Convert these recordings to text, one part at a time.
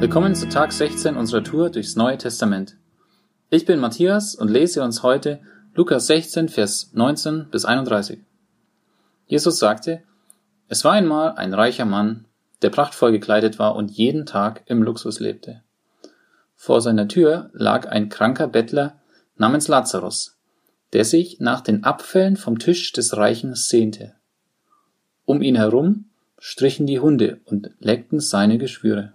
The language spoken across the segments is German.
Willkommen zu Tag 16 unserer Tour durchs Neue Testament. Ich bin Matthias und lese uns heute Lukas 16, Vers 19 bis 31. Jesus sagte, es war einmal ein reicher Mann, der prachtvoll gekleidet war und jeden Tag im Luxus lebte. Vor seiner Tür lag ein kranker Bettler namens Lazarus, der sich nach den Abfällen vom Tisch des Reichen sehnte. Um ihn herum strichen die Hunde und leckten seine Geschwüre.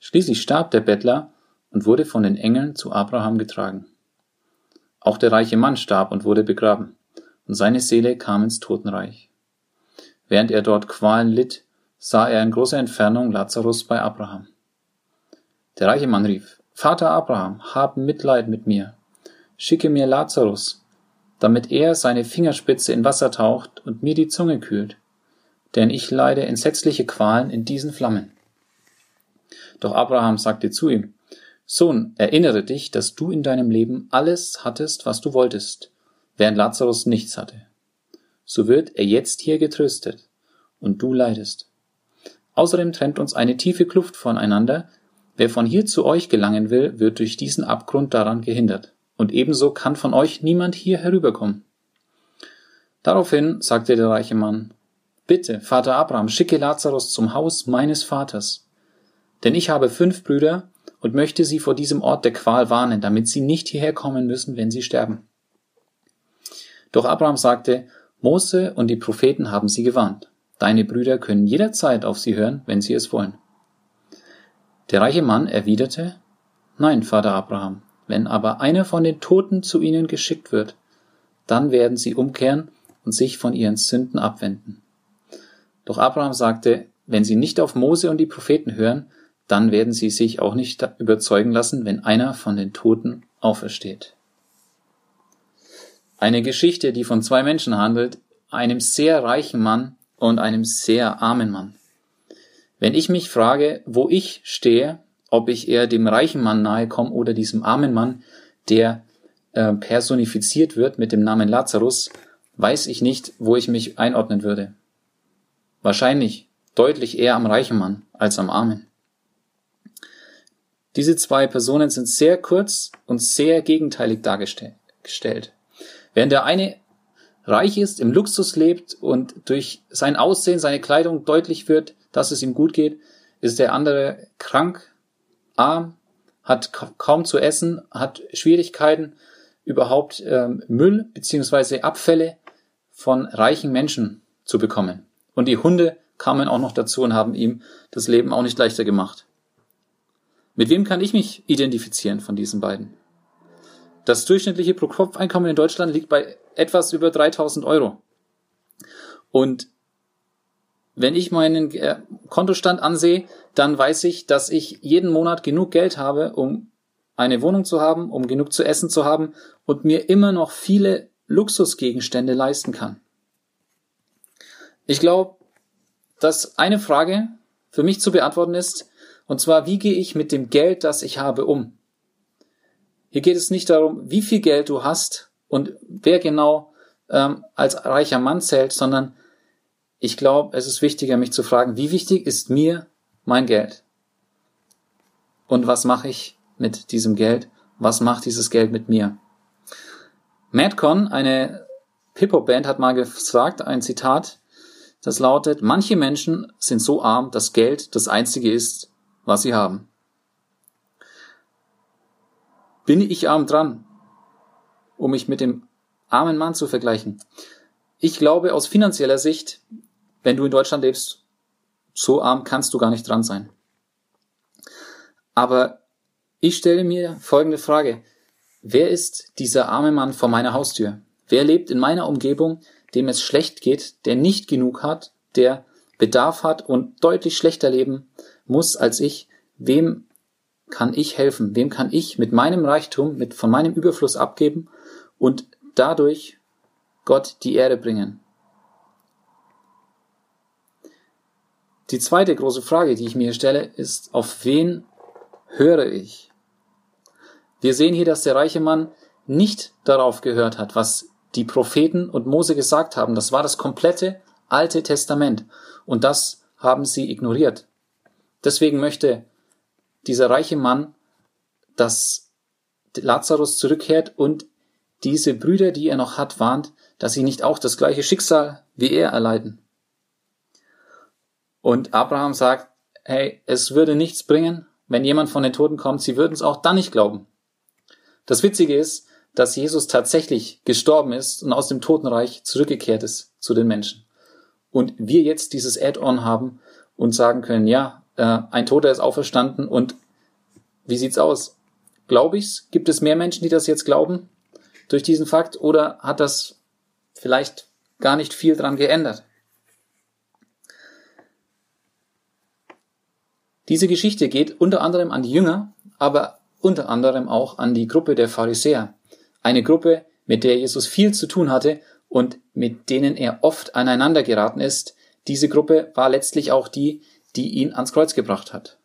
Schließlich starb der Bettler und wurde von den Engeln zu Abraham getragen. Auch der reiche Mann starb und wurde begraben, und seine Seele kam ins Totenreich. Während er dort Qualen litt, sah er in großer Entfernung Lazarus bei Abraham. Der reiche Mann rief, Vater Abraham, hab Mitleid mit mir. Schicke mir Lazarus, damit er seine Fingerspitze in Wasser taucht und mir die Zunge kühlt. Denn ich leide entsetzliche Qualen in diesen Flammen. Doch Abraham sagte zu ihm, Sohn, erinnere dich, dass du in deinem Leben alles hattest, was du wolltest, während Lazarus nichts hatte. So wird er jetzt hier getröstet, und du leidest. Außerdem trennt uns eine tiefe Kluft voneinander, wer von hier zu euch gelangen will, wird durch diesen Abgrund daran gehindert, und ebenso kann von euch niemand hier herüberkommen. Daraufhin sagte der reiche Mann, Bitte, Vater Abraham, schicke Lazarus zum Haus meines Vaters, denn ich habe fünf Brüder und möchte sie vor diesem Ort der Qual warnen, damit sie nicht hierher kommen müssen, wenn sie sterben. Doch Abraham sagte, Mose und die Propheten haben sie gewarnt. Deine Brüder können jederzeit auf sie hören, wenn sie es wollen. Der reiche Mann erwiderte, Nein, Vater Abraham, wenn aber einer von den Toten zu ihnen geschickt wird, dann werden sie umkehren und sich von ihren Sünden abwenden. Doch Abraham sagte, wenn sie nicht auf Mose und die Propheten hören, dann werden sie sich auch nicht überzeugen lassen, wenn einer von den Toten aufersteht. Eine Geschichte, die von zwei Menschen handelt, einem sehr reichen Mann und einem sehr armen Mann. Wenn ich mich frage, wo ich stehe, ob ich eher dem reichen Mann nahe komme oder diesem armen Mann, der äh, personifiziert wird mit dem Namen Lazarus, weiß ich nicht, wo ich mich einordnen würde. Wahrscheinlich deutlich eher am reichen Mann als am armen. Diese zwei Personen sind sehr kurz und sehr gegenteilig dargestellt. Während der eine reich ist, im Luxus lebt und durch sein Aussehen, seine Kleidung deutlich wird, dass es ihm gut geht, ist der andere krank, arm, hat kaum zu essen, hat Schwierigkeiten, überhaupt ähm, Müll beziehungsweise Abfälle von reichen Menschen zu bekommen. Und die Hunde kamen auch noch dazu und haben ihm das Leben auch nicht leichter gemacht. Mit wem kann ich mich identifizieren von diesen beiden? Das durchschnittliche Pro-Kopf-Einkommen in Deutschland liegt bei etwas über 3000 Euro. Und wenn ich meinen äh, Kontostand ansehe, dann weiß ich, dass ich jeden Monat genug Geld habe, um eine Wohnung zu haben, um genug zu essen zu haben und mir immer noch viele Luxusgegenstände leisten kann. Ich glaube, dass eine Frage für mich zu beantworten ist, und zwar, wie gehe ich mit dem Geld, das ich habe, um? Hier geht es nicht darum, wie viel Geld du hast und wer genau ähm, als reicher Mann zählt, sondern ich glaube, es ist wichtiger, mich zu fragen, wie wichtig ist mir mein Geld? Und was mache ich mit diesem Geld? Was macht dieses Geld mit mir? Madcon, eine Hip-Hop-Band, hat mal gesagt, ein Zitat, das lautet, manche Menschen sind so arm, dass Geld das einzige ist, was sie haben. Bin ich arm dran, um mich mit dem armen Mann zu vergleichen? Ich glaube aus finanzieller Sicht, wenn du in Deutschland lebst, so arm kannst du gar nicht dran sein. Aber ich stelle mir folgende Frage. Wer ist dieser arme Mann vor meiner Haustür? Wer lebt in meiner Umgebung, dem es schlecht geht, der nicht genug hat, der Bedarf hat und deutlich schlechter leben muss als ich, wem kann ich helfen? Wem kann ich mit meinem Reichtum, mit von meinem Überfluss abgeben und dadurch Gott die Ehre bringen? Die zweite große Frage, die ich mir stelle, ist, auf wen höre ich? Wir sehen hier, dass der reiche Mann nicht darauf gehört hat, was die Propheten und Mose gesagt haben. Das war das komplette Alte Testament. Und das haben sie ignoriert. Deswegen möchte dieser reiche Mann, dass Lazarus zurückkehrt und diese Brüder, die er noch hat, warnt, dass sie nicht auch das gleiche Schicksal wie er erleiden. Und Abraham sagt, hey, es würde nichts bringen, wenn jemand von den Toten kommt, sie würden es auch dann nicht glauben. Das Witzige ist, dass Jesus tatsächlich gestorben ist und aus dem Totenreich zurückgekehrt ist zu den Menschen. Und wir jetzt dieses Add-on haben und sagen können, ja, äh, ein Toter ist auferstanden und wie sieht's aus? Glaube ich's? Gibt es mehr Menschen, die das jetzt glauben durch diesen Fakt oder hat das vielleicht gar nicht viel dran geändert? Diese Geschichte geht unter anderem an die Jünger, aber unter anderem auch an die Gruppe der Pharisäer. Eine Gruppe, mit der Jesus viel zu tun hatte und mit denen er oft aneinander geraten ist. Diese Gruppe war letztlich auch die, die ihn ans Kreuz gebracht hat.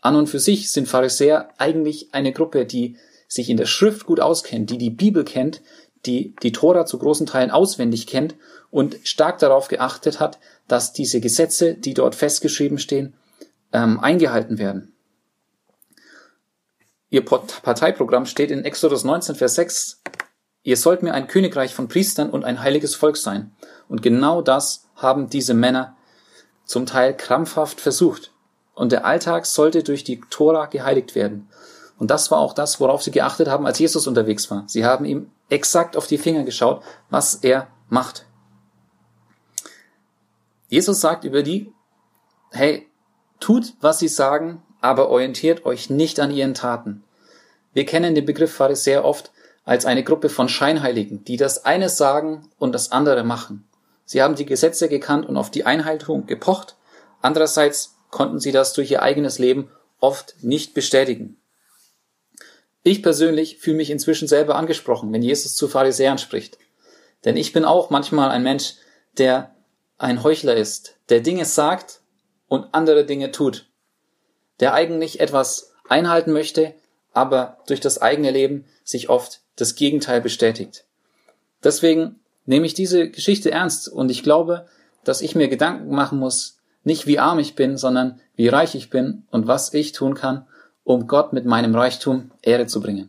An und für sich sind Pharisäer eigentlich eine Gruppe, die sich in der Schrift gut auskennt, die die Bibel kennt, die die Tora zu großen Teilen auswendig kennt und stark darauf geachtet hat, dass diese Gesetze, die dort festgeschrieben stehen, ähm, eingehalten werden. Ihr Parteiprogramm steht in Exodus 19, Vers 6, ihr sollt mir ein Königreich von Priestern und ein heiliges Volk sein. Und genau das haben diese Männer zum Teil krampfhaft versucht. Und der Alltag sollte durch die Tora geheiligt werden. Und das war auch das, worauf sie geachtet haben, als Jesus unterwegs war. Sie haben ihm exakt auf die Finger geschaut, was er macht. Jesus sagt über die, hey, Tut, was sie sagen, aber orientiert euch nicht an ihren Taten. Wir kennen den Begriff Pharisäer oft als eine Gruppe von Scheinheiligen, die das eine sagen und das andere machen. Sie haben die Gesetze gekannt und auf die Einhaltung gepocht. Andererseits konnten sie das durch ihr eigenes Leben oft nicht bestätigen. Ich persönlich fühle mich inzwischen selber angesprochen, wenn Jesus zu Pharisäern spricht. Denn ich bin auch manchmal ein Mensch, der ein Heuchler ist, der Dinge sagt, und andere Dinge tut, der eigentlich etwas einhalten möchte, aber durch das eigene Leben sich oft das Gegenteil bestätigt. Deswegen nehme ich diese Geschichte ernst und ich glaube, dass ich mir Gedanken machen muss, nicht wie arm ich bin, sondern wie reich ich bin und was ich tun kann, um Gott mit meinem Reichtum Ehre zu bringen.